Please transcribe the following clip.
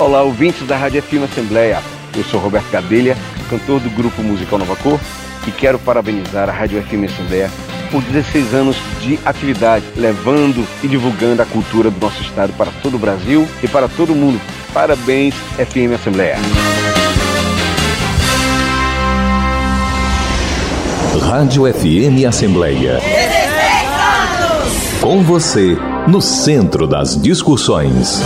Olá, ouvintes da Rádio FM Assembleia. Eu sou Roberto Gadelha, cantor do grupo musical Nova Cor, e quero parabenizar a Rádio FM Assembleia por 16 anos de atividade, levando e divulgando a cultura do nosso estado para todo o Brasil e para todo o mundo. Parabéns, FM Assembleia. Rádio FM Assembleia. Com você, no centro das discussões.